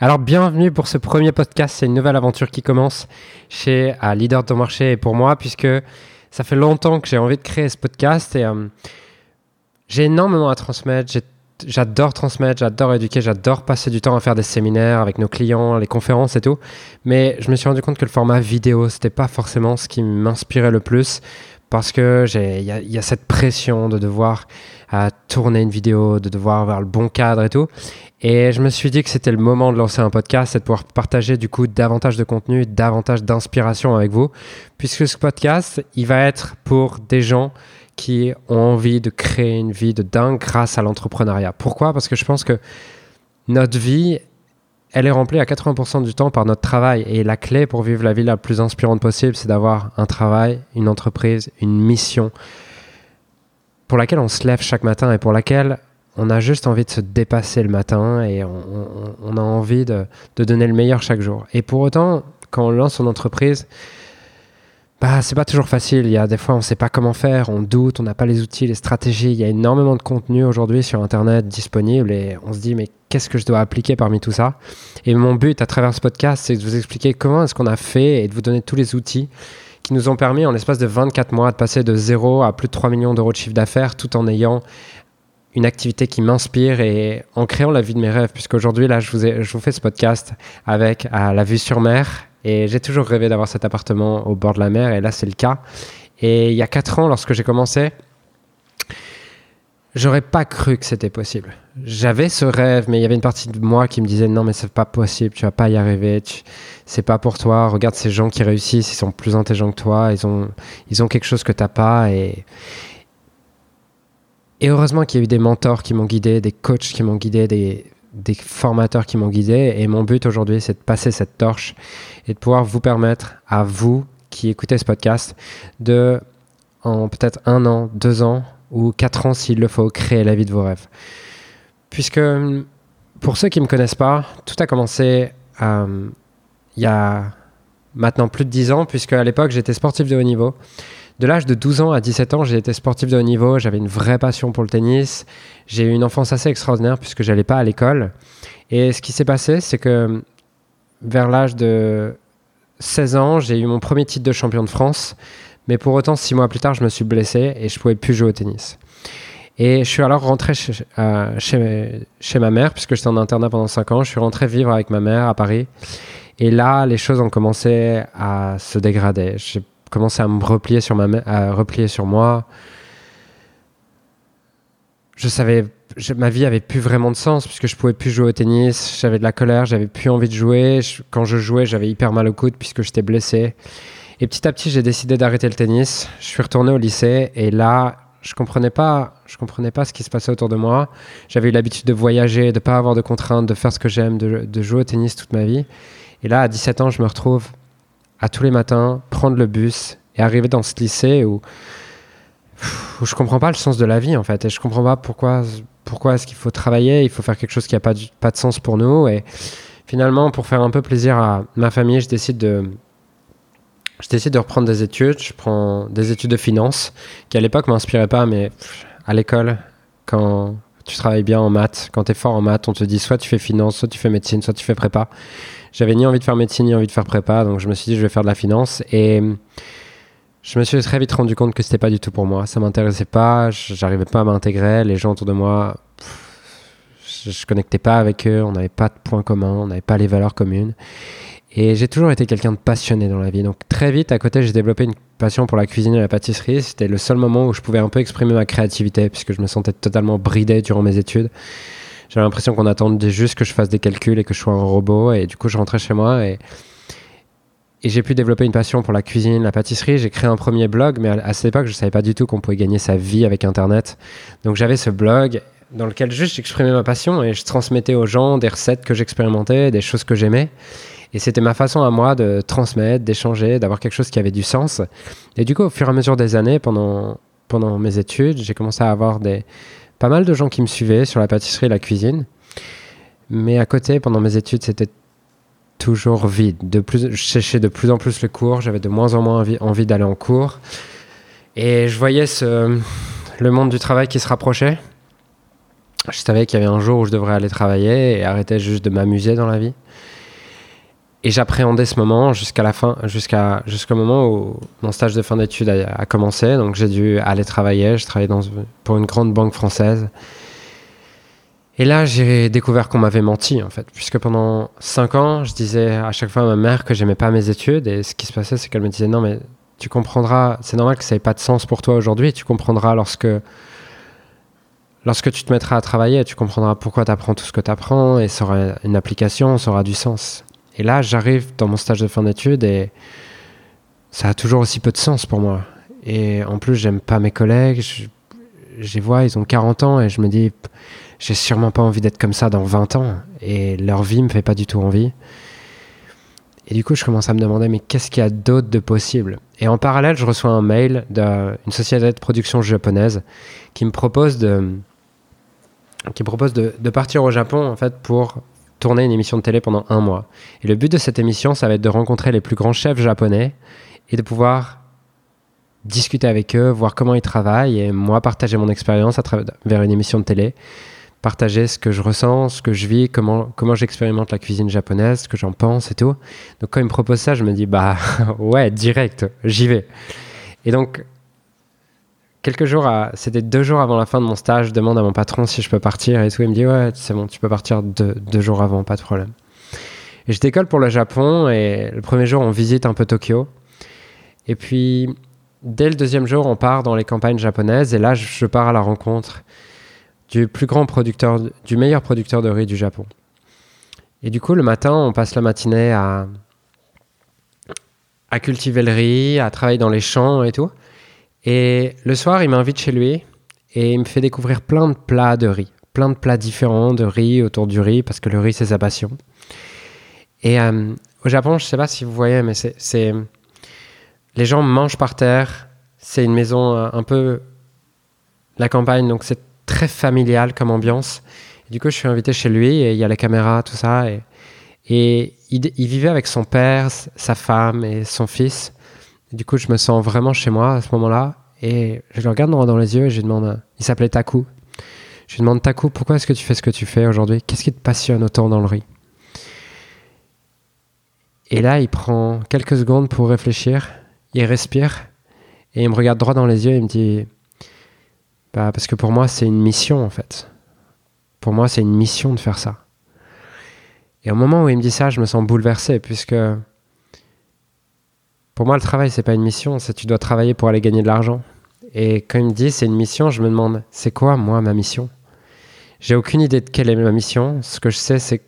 Alors bienvenue pour ce premier podcast, c'est une nouvelle aventure qui commence chez Leader de ton marché et pour moi puisque ça fait longtemps que j'ai envie de créer ce podcast et euh, j'ai énormément à transmettre, j'adore transmettre, j'adore éduquer, j'adore passer du temps à faire des séminaires avec nos clients, les conférences et tout, mais je me suis rendu compte que le format vidéo c'était pas forcément ce qui m'inspirait le plus parce que il y, a cette pression de devoir euh, tourner une vidéo, de devoir avoir le bon cadre et tout. Et je me suis dit que c'était le moment de lancer un podcast et de pouvoir partager du coup davantage de contenu, davantage d'inspiration avec vous, puisque ce podcast, il va être pour des gens qui ont envie de créer une vie de dingue grâce à l'entrepreneuriat. Pourquoi? Parce que je pense que notre vie, elle est remplie à 80% du temps par notre travail. Et la clé pour vivre la vie la plus inspirante possible, c'est d'avoir un travail, une entreprise, une mission pour laquelle on se lève chaque matin et pour laquelle on a juste envie de se dépasser le matin et on, a envie de, donner le meilleur chaque jour. Et pour autant, quand on lance son entreprise, bah, c'est pas toujours facile. Il y a des fois, on sait pas comment faire, on doute, on n'a pas les outils, les stratégies. Il y a énormément de contenu aujourd'hui sur Internet disponible et on se dit, mais qu'est-ce que je dois appliquer parmi tout ça? Et mon but à travers ce podcast, c'est de vous expliquer comment est-ce qu'on a fait et de vous donner tous les outils qui nous ont permis en l'espace de 24 mois de passer de zéro à plus de 3 millions d'euros de chiffre d'affaires tout en ayant une activité qui m'inspire et en créant la vie de mes rêves, puisqu'aujourd'hui, là, je vous, fais ce podcast avec à la vue sur mer. Et j'ai toujours rêvé d'avoir cet appartement au bord de la mer, et là, c'est le cas. Et il y a quatre ans, lorsque j'ai commencé, j'aurais pas cru que c'était possible. J'avais ce rêve, mais il y avait une partie de moi qui me disait non, mais c'est pas possible, tu vas pas y arriver, c'est pas pour toi. Regarde ces gens qui réussissent, ils sont plus intelligents que toi, ils ont, ils ont quelque chose que t'as pas. Et, et heureusement qu'il y a eu des mentors qui m'ont guidé, des coachs qui m'ont guidé, des, formateurs qui m'ont guidé. Et mon but aujourd'hui, c'est de passer cette torche et de pouvoir vous permettre à vous qui écoutez ce podcast de, en peut-être un an, deux ans ou quatre ans s'il le faut, créer la vie de vos rêves. Puisque pour ceux qui ne me connaissent pas, tout a commencé euh, il y a maintenant plus de dix ans, puisque à l'époque j'étais sportif de haut niveau. De l'âge de 12 ans à 17 ans, j'ai été sportif de haut niveau, j'avais une vraie passion pour le tennis. J'ai eu une enfance assez extraordinaire puisque j'allais pas à l'école. Et ce qui s'est passé, c'est que vers l'âge de 16 ans, j'ai eu mon premier titre de champion de France. Mais pour autant, six mois plus tard, je me suis blessé et je pouvais plus jouer au tennis. Et je suis alors rentré chez, ma mère, puisque j'étais en internat pendant 5 ans. Je suis rentré vivre avec ma mère à Paris. Et là, les choses ont commencé à se dégrader. Commençais à me replier sur, ma, à replier sur moi. Je savais, ma vie avait plus vraiment de sens puisque je pouvais plus jouer au tennis. J'avais de la colère, j'avais plus envie de jouer. quand je jouais, j'avais hyper mal au coude puisque j'étais blessé. Et petit à petit, j'ai décidé d'arrêter le tennis. Je suis retourné au lycée et là, je comprenais pas, je comprenais pas ce qui se passait autour de moi. J'avais eu l'habitude de voyager, de pas avoir de contraintes, de faire ce que j'aime, de, de, jouer au tennis toute ma vie. Et là, à 17 ans, je me retrouve à tous les matins prendre le bus et arriver dans ce lycée où, où je comprends pas le sens de la vie en fait. Et je comprends pas pourquoi pourquoi est-ce qu'il faut travailler, il faut faire quelque chose qui a pas, pas de sens pour nous. Et finalement pour faire un peu plaisir à ma famille, je décide de je décide de reprendre des études, je prends des études de finance qui à l'époque m'inspiraient pas mais à l'école quand tu travailles bien en maths, quand tu es fort en maths, on te dit soit tu fais finance, soit tu fais médecine, soit tu fais prépa. J'avais ni envie de faire médecine, ni envie de faire prépa, donc je me suis dit je vais faire de la finance et je me suis très vite rendu compte que c'était pas du tout pour moi. Ça m'intéressait pas, j'arrivais pas à m'intégrer, les gens autour de moi, je, je connectais pas avec eux, on n'avait pas de points communs, on n'avait pas les valeurs communes. Et j'ai toujours été quelqu'un de passionné dans la vie. Donc très vite, à côté, j'ai développé une passion pour la cuisine et la pâtisserie. C'était le seul moment où je pouvais un peu exprimer ma créativité, puisque je me sentais totalement bridé durant mes études. J'avais l'impression qu'on attendait juste que je fasse des calculs et que je sois un robot. Et du coup, je rentrais chez moi et, et j'ai pu développer une passion pour la cuisine, la pâtisserie. J'ai créé un premier blog, mais à, cette époque, je ne savais pas du tout qu'on pouvait gagner sa vie avec Internet. Donc j'avais ce blog dans lequel juste j'exprimais ma passion et je transmettais aux gens des recettes que j'expérimentais, des choses que j'aimais. Et c'était ma façon à moi de transmettre, d'échanger, d'avoir quelque chose qui avait du sens. Et du coup, au fur et à mesure des années, pendant, pendant mes études, j'ai commencé à avoir des, pas mal de gens qui me suivaient sur la pâtisserie et la cuisine. Mais à côté, pendant mes études, c'était toujours vide. De plus, je cherchais de plus en plus le cours, j'avais de moins en moins envie, d'aller en cours. Et je voyais le monde du travail qui se rapprochait. Je savais qu'il y avait un jour où je devrais aller travailler et arrêter juste de m'amuser dans la vie. Et j'appréhendais ce moment jusqu'à la fin, jusqu'à jusqu'au moment où mon stage de fin d'études a, commencé. Donc j'ai dû aller travailler. Je travaillais pour une grande banque française. Et là, j'ai découvert qu'on m'avait menti, en fait, puisque pendant cinq ans, je disais à chaque fois à ma mère que j'aimais pas mes études. Et ce qui se passait, c'est qu'elle me disait non, mais tu comprendras. C'est normal que ça n'ait pas de sens pour toi aujourd'hui. Tu comprendras lorsque lorsque tu te mettras à travailler, tu comprendras pourquoi tu apprends tout ce que tu apprends et ça aura une application, ça aura du sens. Et là, j'arrive dans mon stage de fin d'études et ça a toujours aussi peu de sens pour moi. Et en plus, j'aime pas mes collègues. Je, les vois, ils ont 40 ans et je me dis, j'ai sûrement pas envie d'être comme ça dans 20 ans. Et leur vie me fait pas du tout envie. Et du coup, je commence à me demander, mais qu'est-ce qu'il y a d'autre de possible? Et en parallèle, je reçois un mail d'une société de production japonaise qui me propose de, qui propose de, de, partir au Japon en fait pour tourner une émission de télé pendant un mois. Et le but de cette émission, ça va être de rencontrer les plus grands chefs japonais et de pouvoir discuter avec eux, voir comment ils travaillent et moi partager mon expérience à travers une émission de télé, partager ce que je ressens, ce que je vis, comment, comment j'expérimente la cuisine japonaise, ce que j'en pense et tout. Donc quand ils me proposent ça, je me dis bah ouais, direct, j'y vais. Et donc quelques jours, c'était deux jours avant la fin de mon stage, je demande à mon patron si je peux partir et tout. Il me dit ouais, c'est bon, tu peux partir deux, jours avant, pas de problème. Et je décolle pour le Japon et le premier jour, on visite un peu Tokyo. Et puis, dès le deuxième jour, on part dans les campagnes japonaises et là, je pars à la rencontre du plus grand producteur, du meilleur producteur de riz du Japon. Et du coup, le matin, on passe la matinée à, à cultiver le riz, à travailler dans les champs et tout. Et le soir, il m'invite chez lui et il me fait découvrir plein de plats de riz, plein de plats différents de riz autour du riz parce que le riz, c'est sa passion. Et euh, au Japon, je ne sais pas si vous voyez, mais c'est. Les gens mangent par terre. C'est une maison euh, un peu. La campagne, donc c'est très familial comme ambiance. du coup, je suis invité chez lui et il y a les caméras, tout ça. Et, il, vivait avec son père, sa femme et son fils du coup, je me sens vraiment chez moi à ce moment-là. Et je le regarde droit dans les yeux et je lui demande, il s'appelait Taku. Je lui demande, Taku, pourquoi est-ce que tu fais ce que tu fais aujourd'hui? Qu'est-ce qui te passionne autant dans le riz? Et là, il prend quelques secondes pour réfléchir, il respire, et il me regarde droit dans les yeux et il me dit, bah, parce que pour moi, c'est une mission en fait. Pour moi, c'est une mission de faire ça. Et au moment où il me dit ça, je me sens bouleversé, puisque pour moi, le travail, c'est pas une mission, c'est tu dois travailler pour aller gagner de l'argent. Et quand il me dit c'est une mission, je me demande c'est quoi, moi, ma mission? J'ai aucune idée de quelle est ma mission. Ce que je sais, c'est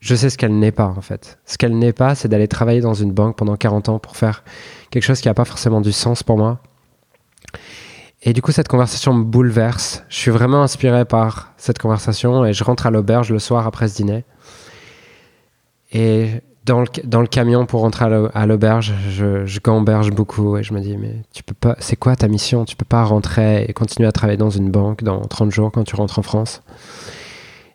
je sais ce qu'elle n'est pas, en fait. Ce qu'elle n'est pas, c'est d'aller travailler dans une banque pendant 40 ans pour faire quelque chose qui n'a pas forcément du sens pour moi. Et du coup, cette conversation me bouleverse. Je suis vraiment inspiré par cette conversation et je rentre à l'auberge le soir après ce dîner. Et dans le, dans le camion pour rentrer à l'auberge, je, gamberge beaucoup et je me dis mais tu peux pas, c'est quoi ta mission? Tu peux pas rentrer et continuer à travailler dans une banque dans 30 jours quand tu rentres en France.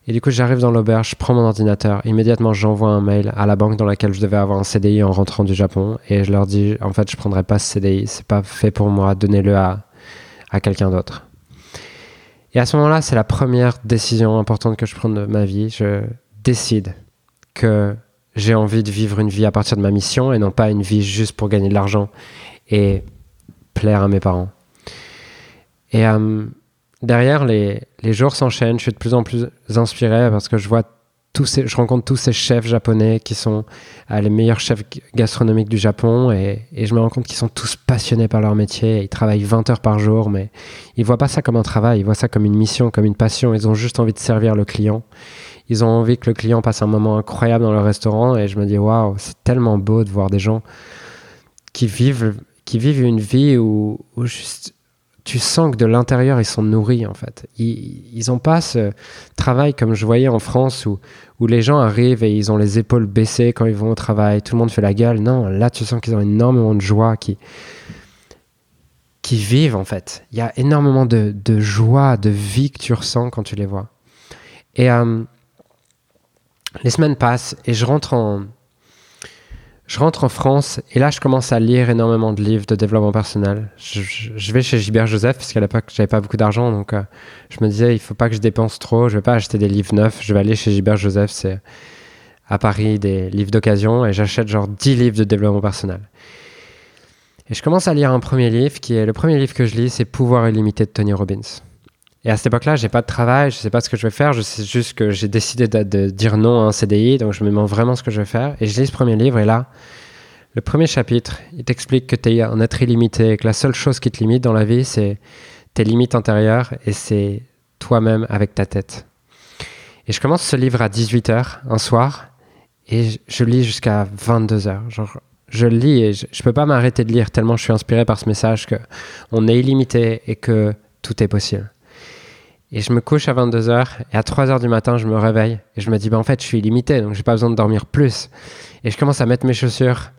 Et du coup, j'arrive dans l'auberge, je prends mon ordinateur, immédiatement j'envoie un mail à la banque dans laquelle je devais avoir un CDI en rentrant du Japon et je leur dis en fait je prendrai pas ce CDI, c'est pas fait pour moi, donnez-le à, à quelqu'un d'autre. Et à ce moment-là, c'est la première décision importante que je prends de ma vie. Je décide que j'ai envie de vivre une vie à partir de ma mission et non pas une vie juste pour gagner de l'argent et plaire à mes parents. Et euh, derrière, les, les jours s'enchaînent, je suis de plus en plus inspiré parce que je vois tous je rencontre tous ces chefs japonais qui sont euh, les meilleurs chefs gastronomiques du Japon et, et je me rends compte qu'ils sont tous passionnés par leur métier. Ils travaillent 20 heures par jour, mais ils voient pas ça comme un travail, ils voient ça comme une mission, comme une passion. Ils ont juste envie de servir le client ils ont envie que le client passe un moment incroyable dans le restaurant et je me dis waouh, c'est tellement beau de voir des gens qui vivent, qui vivent une vie où, juste, tu sens que de l'intérieur ils sont nourris en fait. Ils n'ont pas ce travail comme je voyais en France où, où les gens arrivent et ils ont les épaules baissées quand ils vont au travail, tout le monde fait la gueule. Non, là tu sens qu'ils ont énormément de joie, qui, qui vivent en fait. Il y a énormément de, de, joie, de vie que tu ressens quand tu les vois. Et euh, les semaines passent et je rentre en. France et là, je commence à lire énormément de livres de développement personnel. Je, vais chez Gilbert Joseph parce qu'à l'époque, j'avais pas beaucoup d'argent, donc euh, je me disais, il faut pas que je dépense trop. Je vais pas acheter des livres neufs. Je vais aller chez Gilbert Joseph, c'est à Paris des livres d'occasion et j'achète genre 10 livres de développement personnel. Et je commence à lire un premier livre qui est le premier livre que je lis, c'est Pouvoir illimité de Tony Robbins. Et à cette époque-là, j'ai pas de travail, je sais pas ce que je vais faire, je sais juste que j'ai décidé de, dire non à un CDI, donc je me demande vraiment ce que je vais faire. Et je lis ce premier livre, et là, le premier chapitre, il t'explique que tu es un être illimité, que la seule chose qui te limite dans la vie, c'est tes limites intérieures, et c'est toi-même avec ta tête. Et je commence ce livre à 18h, un soir, et je lis jusqu'à 22h. Genre, je lis et je, je peux pas m'arrêter de lire tellement je suis inspiré par ce message que on est illimité et que tout est possible. Et je me couche à 22h et à 3h du matin, je me réveille et je me dis, bah, en fait, je suis illimité, donc j'ai pas besoin de dormir plus. Et je commence à mettre mes chaussures,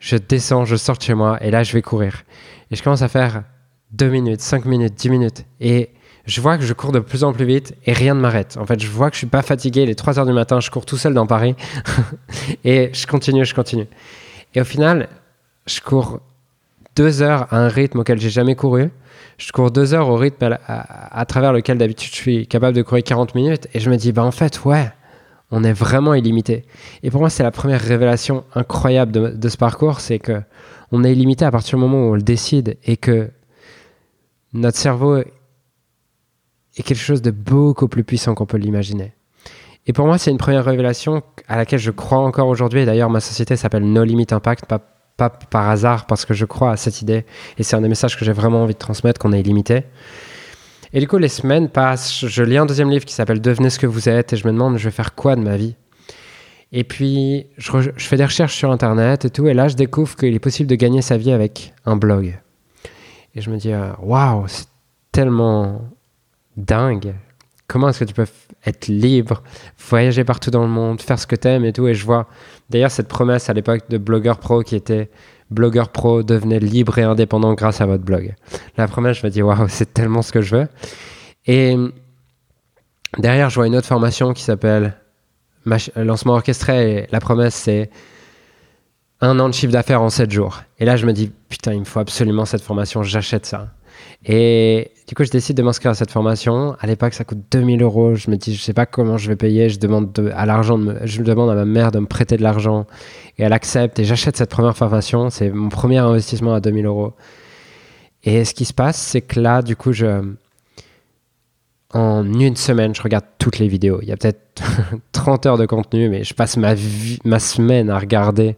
je descends, je sors de chez moi et là, je vais courir. Et je commence à faire 2 minutes, 5 minutes, 10 minutes. Et je vois que je cours de plus en plus vite et rien ne m'arrête. En fait, je vois que je suis pas fatigué. Les 3 h du matin, je cours tout seul dans Paris et je continue, je continue. Et au final, je cours 2 heures à un rythme auquel j'ai jamais couru je cours deux heures au rythme à, travers lequel d'habitude je suis capable de courir 40 minutes et je me dis, bah en fait, ouais, on est vraiment illimité. Et pour moi, c'est la première révélation incroyable de, ce parcours, c'est que on est illimité à partir du moment où on le décide et que notre cerveau est quelque chose de beaucoup plus puissant qu'on peut l'imaginer. Et pour moi, c'est une première révélation à laquelle je crois encore aujourd'hui. D'ailleurs, ma société s'appelle No Limit Impact, pas par hasard, parce que je crois à cette idée. Et c'est un des messages que j'ai vraiment envie de transmettre, qu'on est illimité. Et du coup, les semaines passent. Je lis un deuxième livre qui s'appelle Devenez ce que vous êtes, et je me demande, je vais faire quoi de ma vie? Et puis, je, fais des recherches sur Internet et tout, et là, je découvre qu'il est possible de gagner sa vie avec un blog. Et je me dis, euh, waouh, c'est tellement dingue. Comment est-ce que tu peux être libre, voyager partout dans le monde, faire ce que tu aimes et tout? Et je vois D'ailleurs, cette promesse à l'époque de Blogueur Pro qui était Blogueur Pro devenait libre et indépendant grâce à votre blog. La promesse, je me dis, waouh, c'est tellement ce que je veux. Et derrière, je vois une autre formation qui s'appelle Lancement orchestré. La promesse, c'est un an de chiffre d'affaires en 7 jours. Et là, je me dis, putain, il me faut absolument cette formation, j'achète ça. Et du coup, je décide de m'inscrire à cette formation. À l'époque, ça coûte 2000 euros. Je me dis, je sais pas comment je vais payer. Je demande à l'argent, je demande à ma mère de me prêter de l'argent et elle accepte et j'achète cette première formation. C'est mon premier investissement à 2000 euros. Et ce qui se passe, c'est que là, du coup, en une semaine, je regarde toutes les vidéos. Il y a peut-être 30 heures de contenu, mais je passe ma, vie, ma semaine à regarder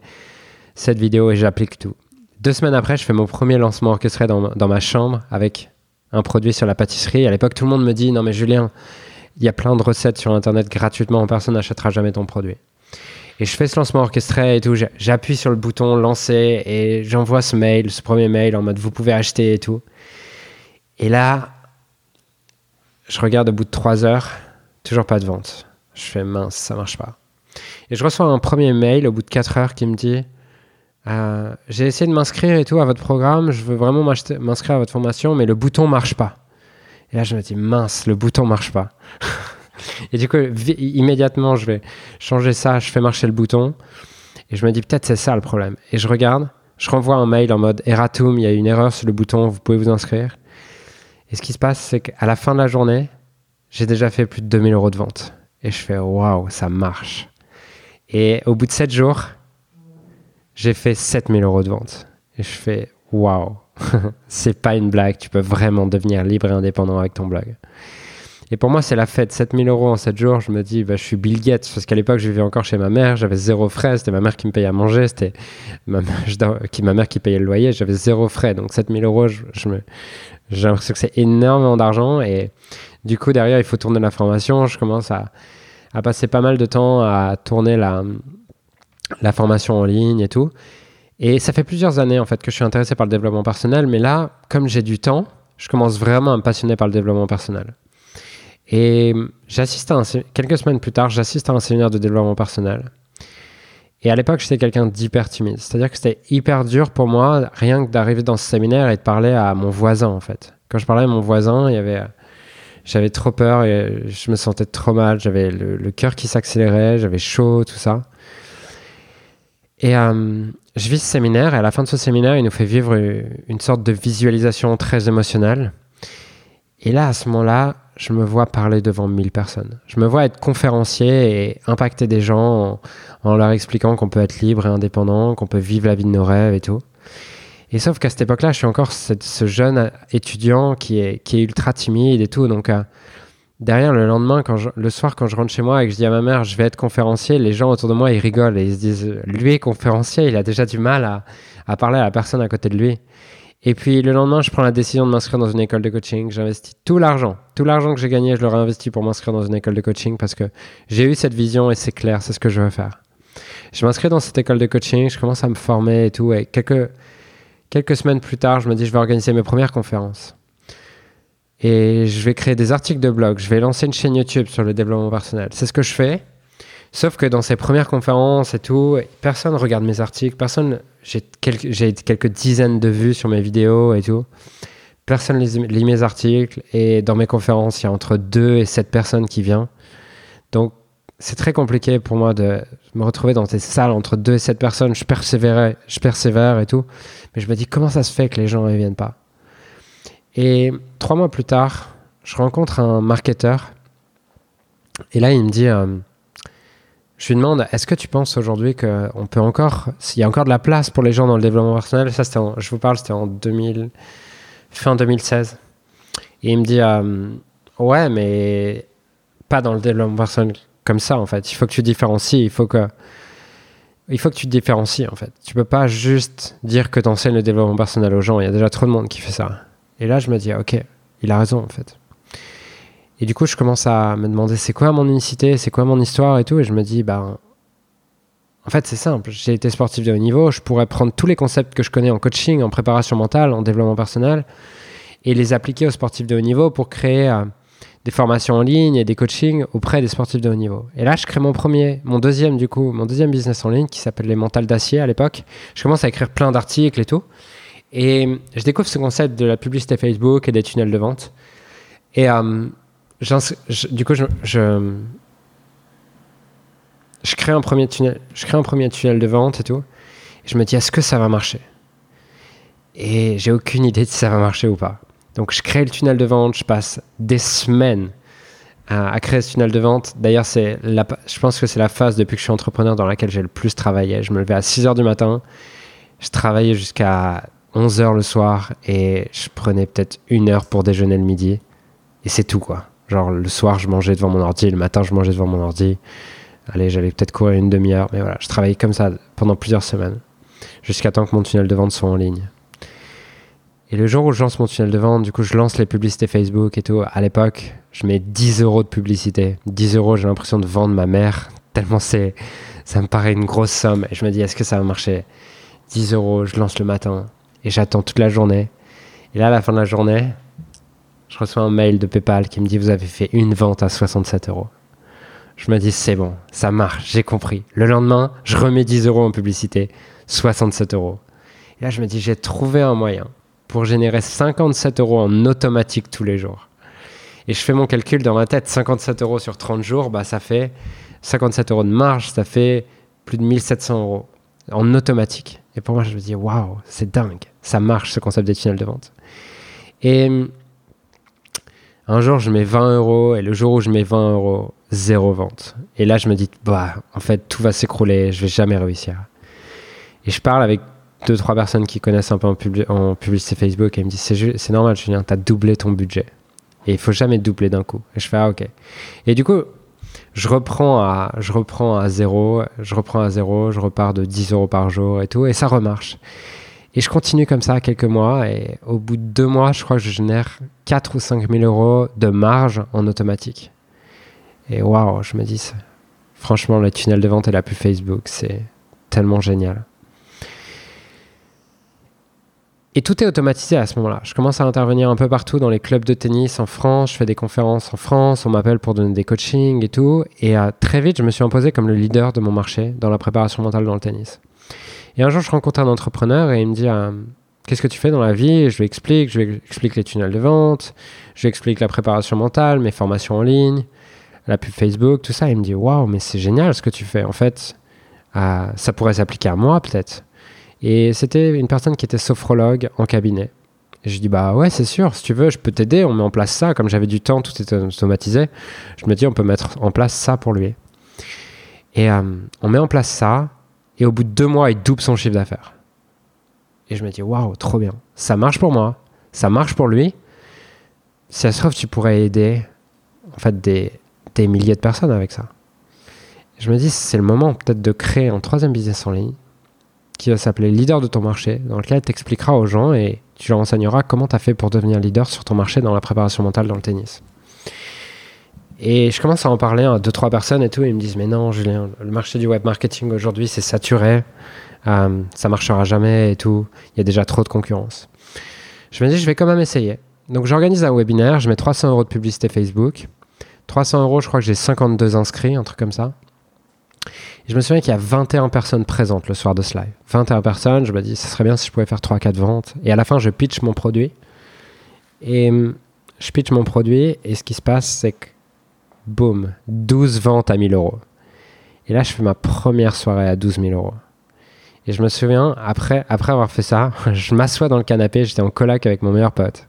cette vidéo et j'applique tout. Deux semaines après, je fais mon premier lancement orchestré dans ma, chambre avec un produit sur la pâtisserie. À l'époque, tout le monde me dit Non, mais Julien, il y a plein de recettes sur Internet gratuitement, personne n'achètera jamais ton produit. Et je fais ce lancement orchestré et tout. J'appuie sur le bouton lancer et j'envoie ce mail, ce premier mail en mode vous pouvez acheter et tout. Et là, je regarde au bout de trois heures, toujours pas de vente. Je fais mince, ça marche pas. Et je reçois un premier mail au bout de quatre heures qui me dit euh, j'ai essayé de m'inscrire et tout à votre programme, je veux vraiment m'inscrire à votre formation, mais le bouton marche pas. Et là, je me dis, mince, le bouton marche pas. et du coup, immédiatement, je vais changer ça, je fais marcher le bouton, et je me dis, peut-être c'est ça le problème. Et je regarde, je renvoie un mail en mode Eratum, il y a une erreur sur le bouton, vous pouvez vous inscrire. Et ce qui se passe, c'est qu'à la fin de la journée, j'ai déjà fait plus de 2000 euros de vente. Et je fais, waouh, ça marche. Et au bout de 7 jours, j'ai fait 7000 euros de vente. Et je fais, waouh, c'est pas une blague, tu peux vraiment devenir libre et indépendant avec ton blog. Et pour moi, c'est la fête. 7000 euros en 7 jours, je me dis, bah, je suis Bill Gates. Parce qu'à l'époque, je vivais encore chez ma mère, j'avais zéro frais. C'était ma mère qui me payait à manger, c'était ma, ma mère qui payait le loyer, j'avais zéro frais. Donc 7000 euros, j'ai l'impression que c'est énormément d'argent. Et du coup, derrière, il faut tourner la formation. Je commence à passer pas mal de temps à tourner la, la formation en ligne et tout. Et ça fait plusieurs années en fait que je suis intéressé par le développement personnel, mais là, comme j'ai du temps, je commence vraiment à me passionner par le développement personnel. Et j'assiste à quelques semaines plus tard, j'assiste à un séminaire de développement personnel. Et à l'époque, j'étais quelqu'un d'hyper timide. C'est-à-dire que c'était hyper dur pour moi, rien que d'arriver dans ce séminaire et de parler à mon voisin, en fait. Quand je parlais à mon voisin, il y avait, j'avais trop peur et je me sentais trop mal. J'avais le cœur qui s'accélérait, j'avais chaud, tout ça. Et euh, je vis ce séminaire et à la fin de ce séminaire, il nous fait vivre une sorte de visualisation très émotionnelle. Et là, à ce moment-là, je me vois parler devant 1000 personnes. Je me vois être conférencier et impacter des gens en, leur expliquant qu'on peut être libre et indépendant, qu'on peut vivre la vie de nos rêves et tout. Et sauf qu'à cette époque-là, je suis encore ce jeune étudiant qui est, ultra timide et tout. Donc, euh, derrière, le lendemain, le soir, quand je rentre chez moi et que je dis à ma mère, je vais être conférencier, les gens autour de moi, ils rigolent et ils se disent, lui est conférencier, il a déjà du mal à, à parler à la personne à côté de lui. Et puis le lendemain, je prends la décision de m'inscrire dans une école de coaching. J'investis tout l'argent. Tout l'argent que j'ai gagné, je le réinvestis pour m'inscrire dans une école de coaching parce que j'ai eu cette vision et c'est clair, c'est ce que je veux faire. Je m'inscris dans cette école de coaching, je commence à me former et tout. Et quelques, quelques semaines plus tard, je me dis, je vais organiser mes premières conférences. Et je vais créer des articles de blog. Je vais lancer une chaîne YouTube sur le développement personnel. C'est ce que je fais. Sauf que dans ces premières conférences et tout, personne regarde mes articles, personne. J'ai quelques, quelques dizaines de vues sur mes vidéos et tout. Personne lit mes articles et dans mes conférences, il y a entre 2 et 7 personnes qui viennent. Donc, c'est très compliqué pour moi de me retrouver dans ces salles entre 2 et 7 personnes. Je persévère, je persévère et tout. Mais je me dis, comment ça se fait que les gens ne viennent pas? Et trois mois plus tard, je rencontre un marketeur. Et là, il me dit. Euh, je lui demande, est-ce que tu penses aujourd'hui qu'on peut encore, s'il y a encore de la place pour les gens dans le développement personnel? Ça, c'était je vous parle, c'était en 2000, fin 2016. Et il me dit, euh, ouais, mais pas dans le développement personnel comme ça, en fait. Il faut que tu différencies, il faut que, il faut que tu te différencies, en fait. Tu peux pas juste dire que tu enseignes le développement personnel aux gens. Il y a déjà trop de monde qui fait ça. Et là, je me dis, ok, il a raison, en fait. Et du coup, je commence à me demander c'est quoi mon unicité, c'est quoi mon histoire et tout. Et je me dis, bah, en fait, c'est simple. J'ai été sportif de haut niveau. Je pourrais prendre tous les concepts que je connais en coaching, en préparation mentale, en développement personnel et les appliquer aux sportifs de haut niveau pour créer euh, des formations en ligne et des coachings auprès des sportifs de haut niveau. Et là, je crée mon premier, mon deuxième, du coup, mon deuxième business en ligne qui s'appelle les mentales d'acier à l'époque. Je commence à écrire plein d'articles et tout. Et je découvre ce concept de la publicité Facebook et des tunnels de vente. Et euh, du coup, je, crée un premier tunnel, je crée un premier tunnel de vente et tout. Et je me dis, est-ce que ça va marcher? Et j'ai aucune idée si ça va marcher ou pas. Donc, je crée le tunnel de vente, je passe des semaines à, créer ce tunnel de vente. D'ailleurs, c'est je pense que c'est la phase depuis que je suis entrepreneur dans laquelle j'ai le plus travaillé. Je me levais à 6 h du matin, je travaillais jusqu'à 11 h le soir et je prenais peut-être une heure pour déjeuner le midi. Et c'est tout, quoi. Genre le soir, je mangeais devant mon ordi, le matin, je mangeais devant mon ordi. Allez, j'allais peut-être courir une demi-heure, mais voilà, je travaillais comme ça pendant plusieurs semaines, jusqu'à temps que mon tunnel de vente soit en ligne. Et le jour où je lance mon tunnel de vente, du coup, je lance les publicités Facebook et tout. À l'époque, je mets 10 euros de publicité. 10 euros, j'ai l'impression de vendre ma mère, tellement c'est, ça me paraît une grosse somme. Et je me dis, est-ce que ça va marcher? 10 euros, je lance le matin et j'attends toute la journée. Et là, à la fin de la journée, je reçois un mail de PayPal qui me dit vous avez fait une vente à 67 euros. Je me dis c'est bon, ça marche, j'ai compris. Le lendemain, je remets 10 euros en publicité, 67 euros. Et là, je me dis j'ai trouvé un moyen pour générer 57 euros en automatique tous les jours. Et je fais mon calcul dans ma tête, 57 euros sur 30 jours, bah ça fait 57 euros de marge, ça fait plus de 1700 euros en automatique. Et pour moi, je me dis waouh, c'est dingue, ça marche ce concept des tunnels de vente. Et un jour, je mets 20 euros et le jour où je mets 20 euros, zéro vente. Et là, je me dis, bah, en fait, tout va s'écrouler, je vais jamais réussir. Et je parle avec deux, trois personnes qui connaissent un peu en, en publicité Facebook et ils me disent, c'est normal, Julien, tu as doublé ton budget. Et il faut jamais doubler d'un coup. Et je fais, ah, ok. Et du coup, je reprends à, je reprends à zéro, je reprends à zéro, je repars de 10 euros par jour et tout, et ça remarche. Et je continue comme ça quelques mois. Et au bout de deux mois, je crois que je génère 4 ou 5 000 euros de marge en automatique. Et waouh, je me dis, franchement, le tunnel de vente et la pub Facebook, c'est tellement génial. Et tout est automatisé à ce moment-là. Je commence à intervenir un peu partout dans les clubs de tennis en France. Je fais des conférences en France. On m'appelle pour donner des coachings et tout. Et euh, très vite, je me suis imposé comme le leader de mon marché dans la préparation mentale dans le tennis. Et un jour, je rencontre un entrepreneur et il me dit euh, Qu'est-ce que tu fais dans la vie? Je lui explique, je lui explique les tunnels de vente, je lui explique la préparation mentale, mes formations en ligne, la pub Facebook, tout ça. il me dit Waouh, mais c'est génial ce que tu fais. En fait, ça pourrait s'appliquer à moi peut-être. Et c'était une personne qui était sophrologue en cabinet. Et je dis bah ouais c'est sûr, si tu veux, je peux t'aider, on met en place ça. Comme j'avais du temps, tout était automatisé. Je me dis on peut mettre en place ça pour lui. Et euh, on met en place ça, et au bout de deux mois, il double son chiffre d'affaires. Et je me dis waouh, trop bien. Ça marche pour moi, ça marche pour lui. Si ça se trouve, tu pourrais aider en fait des, des milliers de personnes avec ça. je me dis c'est le moment peut-être de créer un troisième business en ligne qui va s'appeler Leader de ton marché, dans lequel tu expliqueras aux gens et tu leur enseigneras comment tu as fait pour devenir leader sur ton marché dans la préparation mentale dans le tennis. Et je commence à en parler à deux, trois personnes et tout, ils me disent Mais non, Julien, le marché du web marketing aujourd'hui, c'est saturé, euh, ça marchera jamais et tout, il y a déjà trop de concurrence. Je me dis Je vais quand même essayer. Donc j'organise un webinaire, je mets 300 euros de publicité Facebook. 300 euros, je crois que j'ai 52 inscrits, un truc comme ça je me souviens qu'il y a 21 personnes présentes le soir de ce live. 21 personnes, je me dis, ce serait bien si je pouvais faire 3-4 ventes. Et à la fin, je pitch mon produit. Et hum, je pitch mon produit, et ce qui se passe, c'est que, boum, 12 ventes à 1000 euros. Et là, je fais ma première soirée à 12 000 euros. Et je me souviens, après, après avoir fait ça, je m'assois dans le canapé, j'étais en colac avec mon meilleur pote.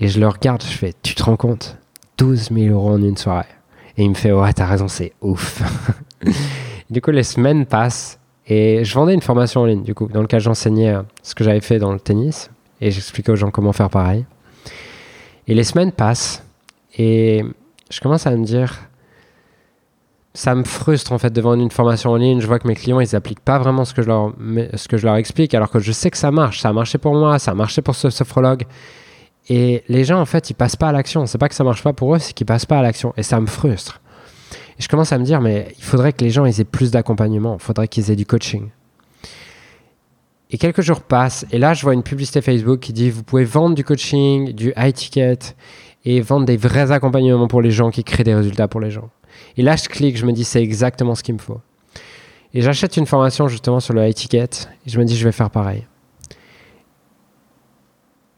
Et je le regarde, je fais, tu te rends compte? 12 000 euros en une soirée. Et il me fait, ouais, t'as raison, c'est ouf. du coup, les semaines passent et je vendais une formation en ligne, du coup, dans laquelle j'enseignais euh, ce que j'avais fait dans le tennis et j'expliquais aux gens comment faire pareil. Et les semaines passent et je commence à me dire, ça me frustre en fait de vendre une formation en ligne. Je vois que mes clients ils appliquent pas vraiment ce que je leur, ce que je leur explique, alors que je sais que ça marche. Ça a marché pour moi, ça a marché pour ce sophrologue. Et les gens en fait ils passent pas à l'action. C'est pas que ça marche pas pour eux, c'est qu'ils passent pas à l'action. Et ça me frustre. Et je commence à me dire, mais il faudrait que les gens aient plus d'accompagnement, il faudrait qu'ils aient du coaching. Et quelques jours passent, et là, je vois une publicité Facebook qui dit, vous pouvez vendre du coaching, du high ticket, et vendre des vrais accompagnements pour les gens qui créent des résultats pour les gens. Et là, je clique, je me dis, c'est exactement ce qu'il me faut. Et j'achète une formation justement sur le high ticket, et je me dis, je vais faire pareil.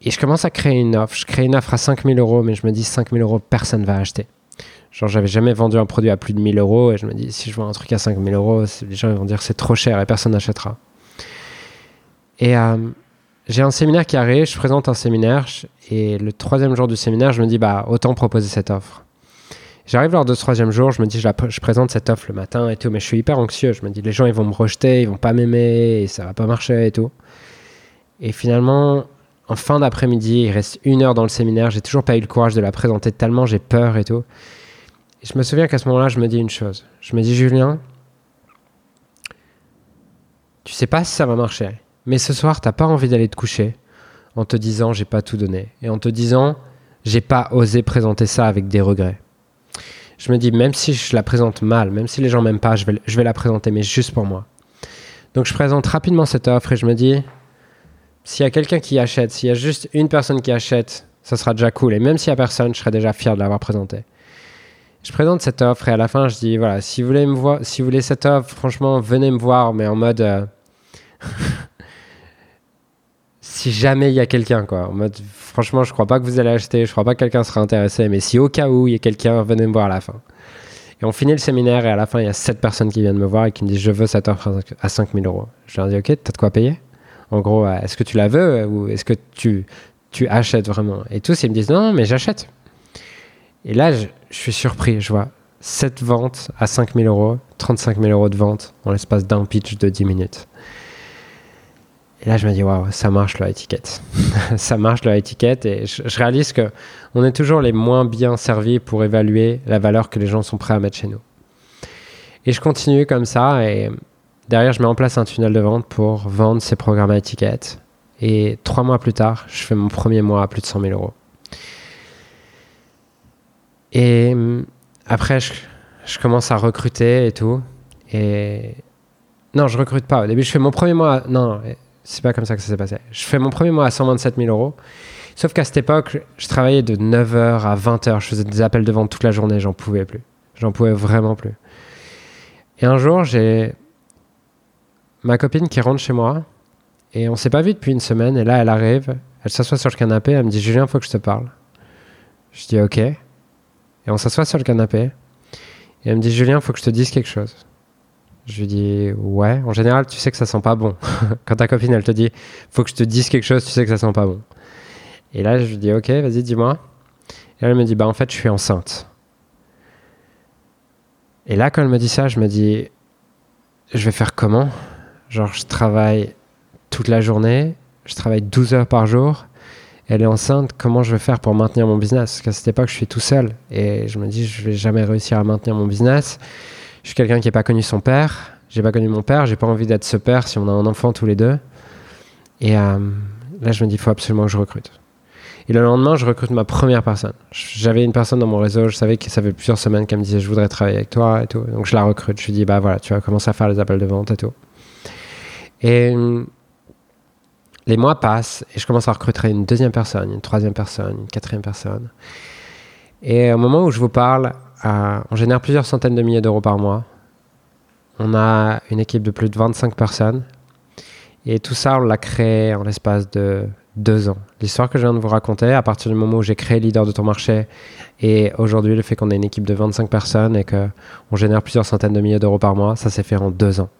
Et je commence à créer une offre. Je crée une offre à 5000 euros, mais je me dis 5000 euros, personne ne va acheter. Genre, j'avais jamais vendu un produit à plus de 1000 euros et je me dis, si je vends un truc à 5000 euros, les gens vont dire c'est trop cher et personne n'achètera. Et euh, j'ai un séminaire qui arrive, je présente un séminaire et le troisième jour du séminaire, je me dis, bah, autant proposer cette offre. J'arrive lors de ce troisième jour, je me dis, je, je, présente cette offre le matin et tout, mais je suis hyper anxieux. Je me dis, les gens, ils vont me rejeter, ils vont pas m'aimer ça va pas marcher et tout. Et finalement, en fin d'après-midi, il reste une heure dans le séminaire, j'ai toujours pas eu le courage de la présenter tellement j'ai peur et tout je me souviens qu'à ce moment-là, je me dis une chose. Je me dis, Julien, tu sais pas si ça va marcher, mais ce soir, t'as pas envie d'aller te coucher en te disant, j'ai pas tout donné, et en te disant, j'ai pas osé présenter ça avec des regrets. Je me dis, même si je la présente mal, même si les gens m'aiment pas, je vais, la présenter, mais juste pour moi. Donc je présente rapidement cette offre et je me dis, s'il y a quelqu'un qui achète, s'il y a juste une personne qui achète, ça sera déjà cool. Et même s'il y a personne, je serai déjà fier de l'avoir présenté je présente cette offre et à la fin, je dis voilà, si vous voulez me voir, si vous voulez cette offre, franchement, venez me voir, mais en mode euh, si jamais il y a quelqu'un quoi, en mode franchement, je crois pas que vous allez acheter, je crois pas que quelqu'un sera intéressé, mais si au cas où il y a quelqu'un, venez me voir à la fin. Et on finit le séminaire et à la fin, il y a sept personnes qui viennent me voir et qui me disent je veux cette offre à 5000 euros. Je leur dis ok, t'as de quoi payer? En gros, euh, est-ce que tu la veux ou est-ce que tu, tu achètes vraiment? Et tous, ils me disent non, mais j'achète. Et là, je, suis surpris. Je vois 7 ventes à 5000 euros, 35 000 euros de vente en l'espace d'un pitch de 10 minutes. Et là, je me dis, waouh, ça marche la étiquette. ça marche la étiquette. Et je, réalise que on est toujours les moins bien servis pour évaluer la valeur que les gens sont prêts à mettre chez nous. Et je continue comme ça. Et derrière, je mets en place un tunnel de vente pour vendre ces programmes à étiquette. Et trois mois plus tard, je fais mon premier mois à plus de 100 000 euros. Et hum, après, je, commence à recruter et tout. Et non, je recrute pas. Au début, je fais mon premier mois. À... Non, c'est pas comme ça que ça s'est passé. Je fais mon premier mois à 127 000 euros. Sauf qu'à cette époque, je travaillais de 9h à 20h. Je faisais des appels de vente toute la journée. J'en pouvais plus. J'en pouvais vraiment plus. Et un jour, j'ai ma copine qui rentre chez moi. Et on s'est pas vu depuis une semaine. Et là, elle arrive. Elle s'assoit sur le canapé. Elle me dit Julien, faut que je te parle. Je dis OK. Et on s'assoit sur le canapé. Et elle me dit Julien, il faut que je te dise quelque chose. Je lui dis ouais. En général, tu sais que ça sent pas bon. Quand ta copine, elle te dit faut que je te dise quelque chose, tu sais que ça sent pas bon. Et là, je lui dis ok, vas-y, dis-moi. Et elle me dit bah en fait, je suis enceinte. Et là, quand elle me dit ça, je me dis je vais faire comment? Genre, je travaille toute la journée, je travaille 12 heures par jour. Elle est enceinte, comment je vais faire pour maintenir mon business? Parce qu'à cette époque, je suis tout seul et je me dis, je vais jamais réussir à maintenir mon business. Je suis quelqu'un qui n'a pas connu son père. J'ai pas connu mon père. J'ai pas envie d'être ce père si on a un enfant tous les deux. Et euh, là, je me dis, il faut absolument que je recrute. Et le lendemain, je recrute ma première personne. J'avais une personne dans mon réseau, je savais que ça fait plusieurs semaines qu'elle me disait je voudrais travailler avec toi et tout. Donc je la recrute. Je lui dis bah voilà, tu vas commencer à faire les appels de vente et tout. Et les mois passent et je commence à recruter une deuxième personne, une troisième personne, une quatrième personne. Et au moment où je vous parle, euh, on génère plusieurs centaines de milliers d'euros par mois. On a une équipe de plus de 25 personnes. Et tout ça, on l'a créé en l'espace de deux ans. L'histoire que je viens de vous raconter, à partir du moment où j'ai créé Leader de ton marché et aujourd'hui le fait qu'on ait une équipe de 25 personnes et qu'on génère plusieurs centaines de milliers d'euros par mois, ça s'est fait en deux ans.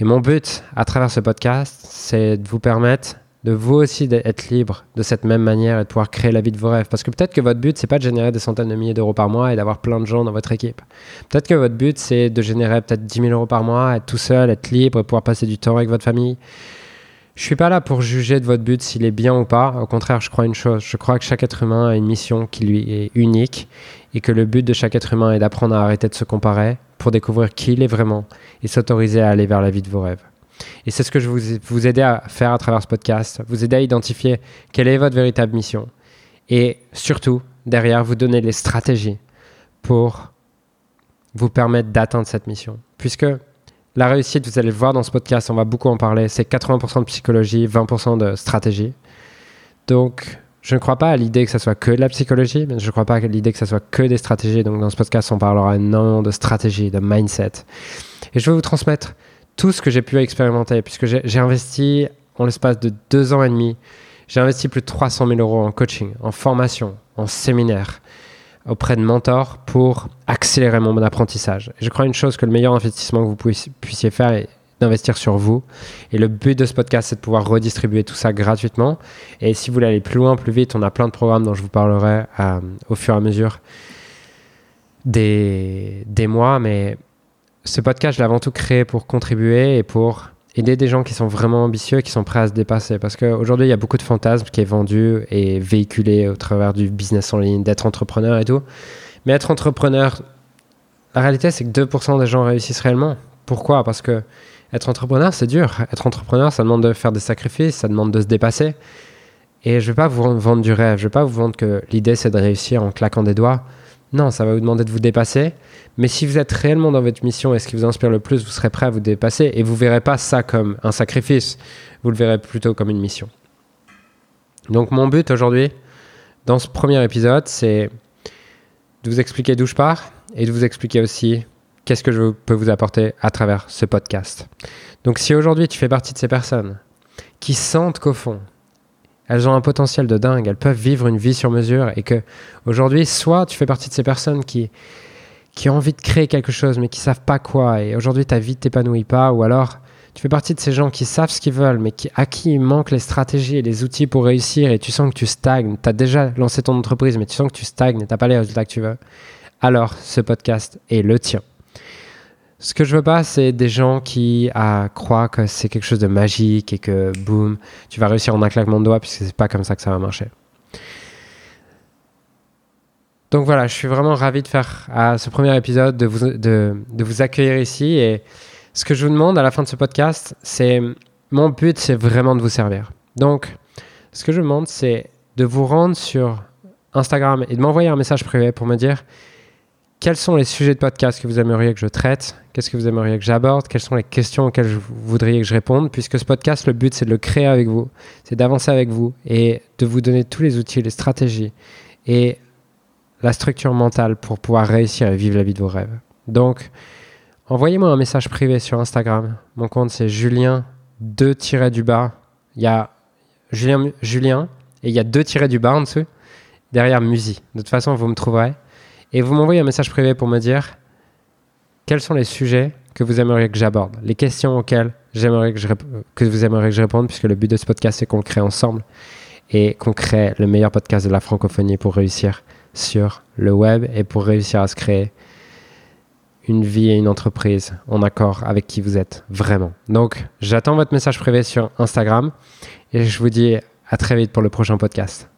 Et mon but à travers ce podcast, c'est de vous permettre de vous aussi d'être libre de cette même manière et de pouvoir créer la vie de vos rêves. Parce que peut-être que votre but, c'est pas de générer des centaines de milliers d'euros par mois et d'avoir plein de gens dans votre équipe. Peut-être que votre but, c'est de générer peut-être 10 000 euros par mois, être tout seul, être libre et pouvoir passer du temps avec votre famille. Je suis pas là pour juger de votre but s'il est bien ou pas. Au contraire, je crois une chose. Je crois que chaque être humain a une mission qui lui est unique et que le but de chaque être humain est d'apprendre à arrêter de se comparer pour découvrir qui il est vraiment et s'autoriser à aller vers la vie de vos rêves. Et c'est ce que je vais vous aider à faire à travers ce podcast, vous aider à identifier quelle est votre véritable mission et surtout, derrière, vous donner les stratégies pour vous permettre d'atteindre cette mission. Puisque la réussite, vous allez le voir dans ce podcast, on va beaucoup en parler, c'est 80% de psychologie, 20% de stratégie. Donc, je ne crois pas à l'idée que ça soit que de la psychologie, mais je ne crois pas à l'idée que ça soit que des stratégies. Donc, dans ce podcast, on parlera énormément de stratégie, de mindset. Et je vais vous transmettre tout ce que j'ai pu expérimenter, puisque j'ai investi en l'espace de deux ans et demi, j'ai investi plus de 300 000 euros en coaching, en formation, en séminaire, auprès de mentors pour accélérer mon apprentissage. je crois une chose que le meilleur investissement que vous puissiez faire est d'investir sur vous. Et le but de ce podcast, c'est de pouvoir redistribuer tout ça gratuitement. Et si vous voulez aller plus loin, plus vite, on a plein de programmes dont je vous parlerai euh, au fur et à mesure des, des mois. Mais ce podcast, je l'ai avant tout créé pour contribuer et pour aider des gens qui sont vraiment ambitieux qui sont prêts à se dépasser. Parce qu'aujourd'hui, il y a beaucoup de fantasmes qui est vendu et véhiculé au travers du business en ligne, d'être entrepreneur et tout. Mais être entrepreneur, la réalité, c'est que 2% des gens réussissent réellement. Pourquoi? Parce que être entrepreneur, c'est dur. Être entrepreneur, ça demande de faire des sacrifices, ça demande de se dépasser. Et je ne vais pas vous vendre du rêve. Je ne vais pas vous vendre que l'idée, c'est de réussir en claquant des doigts. Non, ça va vous demander de vous dépasser. Mais si vous êtes réellement dans votre mission et ce qui vous inspire le plus, vous serez prêt à vous dépasser et vous verrez pas ça comme un sacrifice. Vous le verrez plutôt comme une mission. Donc mon but aujourd'hui, dans ce premier épisode, c'est de vous expliquer d'où je pars et de vous expliquer aussi qu'est-ce que je peux vous apporter à travers ce podcast. Donc si aujourd'hui tu fais partie de ces personnes qui sentent qu'au fond, elles ont un potentiel de dingue, elles peuvent vivre une vie sur mesure et que aujourd'hui, soit tu fais partie de ces personnes qui, qui ont envie de créer quelque chose mais qui savent pas quoi et aujourd'hui ta vie t'épanouit pas ou alors tu fais partie de ces gens qui savent ce qu'ils veulent mais à qui il manque les stratégies et les outils pour réussir et tu sens que tu stagnes, tu as déjà lancé ton entreprise mais tu sens que tu stagnes et tu pas les résultats que tu veux, alors ce podcast est le tien. Ce que je veux pas, c'est des gens qui croient que c'est quelque chose de magique et que boum, tu vas réussir en un claquement de doigts, puisque c'est pas comme ça que ça va marcher. Donc voilà, je suis vraiment ravi de faire ce premier épisode, de vous, de vous accueillir ici. Et ce que je vous demande à la fin de ce podcast, c'est mon but, c'est vraiment de vous servir. Donc, ce que je vous demande, c'est de vous rendre sur Instagram et de m'envoyer un message privé pour me dire quels sont les sujets de podcast que vous aimeriez que je traite? Qu'est-ce que vous aimeriez que j'aborde? Quelles sont les questions auxquelles vous voudriez que je réponde? Puisque ce podcast, le but, c'est de le créer avec vous, c'est d'avancer avec vous et de vous donner tous les outils, les stratégies et la structure mentale pour pouvoir réussir et vivre la vie de vos rêves. Donc, envoyez-moi un message privé sur Instagram. Mon compte, c'est Julien 2 bas. Il y a Julien, Julien et il y a 2 du bas en dessous, derrière Musi. De toute façon, vous me trouverez. Et vous m'envoyez un message privé pour me dire quels sont les sujets que vous aimeriez que j'aborde, les questions auxquelles j'aimerais je que vous aimeriez que je réponde, puisque le but de ce podcast, c'est qu'on le crée ensemble et qu'on crée le meilleur podcast de la francophonie pour réussir sur le web et pour réussir à se créer une vie et une entreprise en accord avec qui vous êtes vraiment. Donc, j'attends votre message privé sur Instagram et je vous dis à très vite pour le prochain podcast.